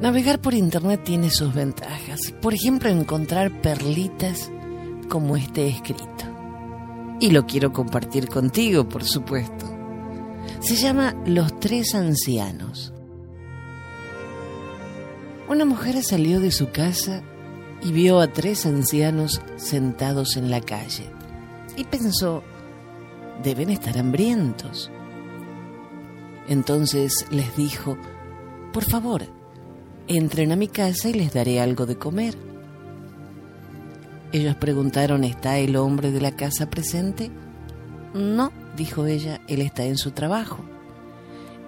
Navegar por internet tiene sus ventajas. Por ejemplo, encontrar perlitas como este escrito. Y lo quiero compartir contigo, por supuesto. Se llama Los Tres Ancianos. Una mujer salió de su casa y vio a tres ancianos sentados en la calle y pensó, deben estar hambrientos. Entonces les dijo, por favor, entren a mi casa y les daré algo de comer. Ellos preguntaron, ¿está el hombre de la casa presente? No, dijo ella, él está en su trabajo.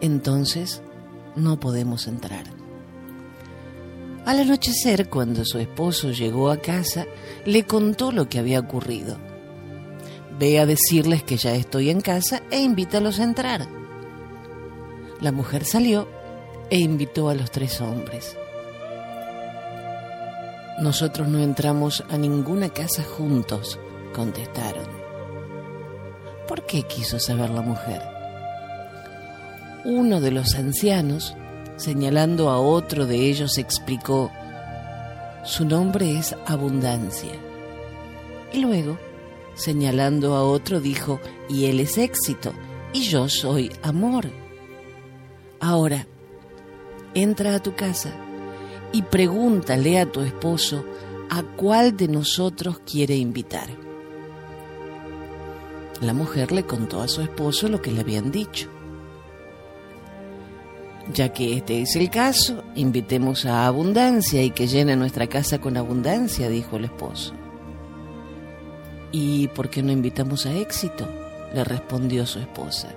Entonces, no podemos entrar. Al anochecer, cuando su esposo llegó a casa, le contó lo que había ocurrido. Ve a decirles que ya estoy en casa e invítalos a entrar. La mujer salió e invitó a los tres hombres. Nosotros no entramos a ninguna casa juntos, contestaron. ¿Por qué quiso saber la mujer? Uno de los ancianos, señalando a otro de ellos, explicó, su nombre es Abundancia. Y luego, señalando a otro, dijo, y él es éxito, y yo soy amor. Ahora, entra a tu casa y pregúntale a tu esposo a cuál de nosotros quiere invitar. La mujer le contó a su esposo lo que le habían dicho. Ya que este es el caso, invitemos a abundancia y que llene nuestra casa con abundancia, dijo el esposo. ¿Y por qué no invitamos a éxito? le respondió su esposa.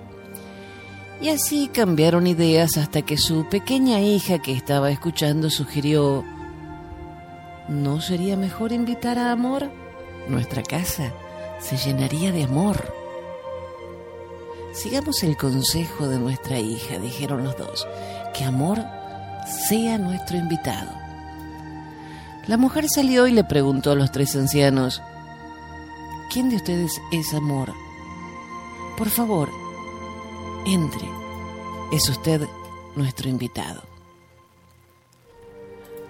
Y así cambiaron ideas hasta que su pequeña hija que estaba escuchando sugirió, ¿no sería mejor invitar a Amor? Nuestra casa se llenaría de amor. Sigamos el consejo de nuestra hija, dijeron los dos, que Amor sea nuestro invitado. La mujer salió y le preguntó a los tres ancianos, ¿quién de ustedes es Amor? Por favor, entre. Es usted nuestro invitado.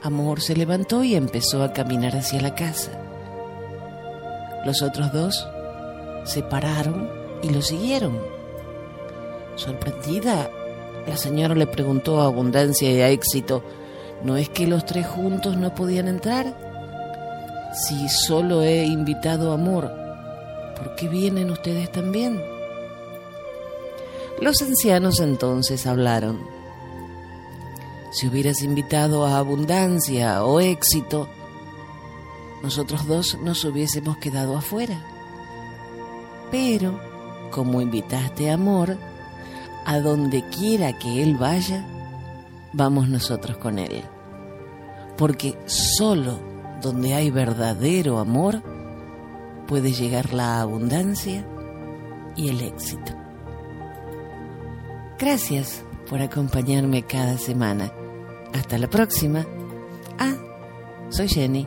Amor se levantó y empezó a caminar hacia la casa. Los otros dos se pararon y lo siguieron. Sorprendida, la señora le preguntó a Abundancia y a Éxito, ¿no es que los tres juntos no podían entrar? Si solo he invitado a Amor, ¿por qué vienen ustedes también? Los ancianos entonces hablaron. Si hubieras invitado a abundancia o éxito, nosotros dos nos hubiésemos quedado afuera. Pero, como invitaste amor, a donde quiera que él vaya, vamos nosotros con él. Porque solo donde hay verdadero amor puede llegar la abundancia y el éxito. Gracias por acompañarme cada semana. Hasta la próxima. Ah, soy Jenny.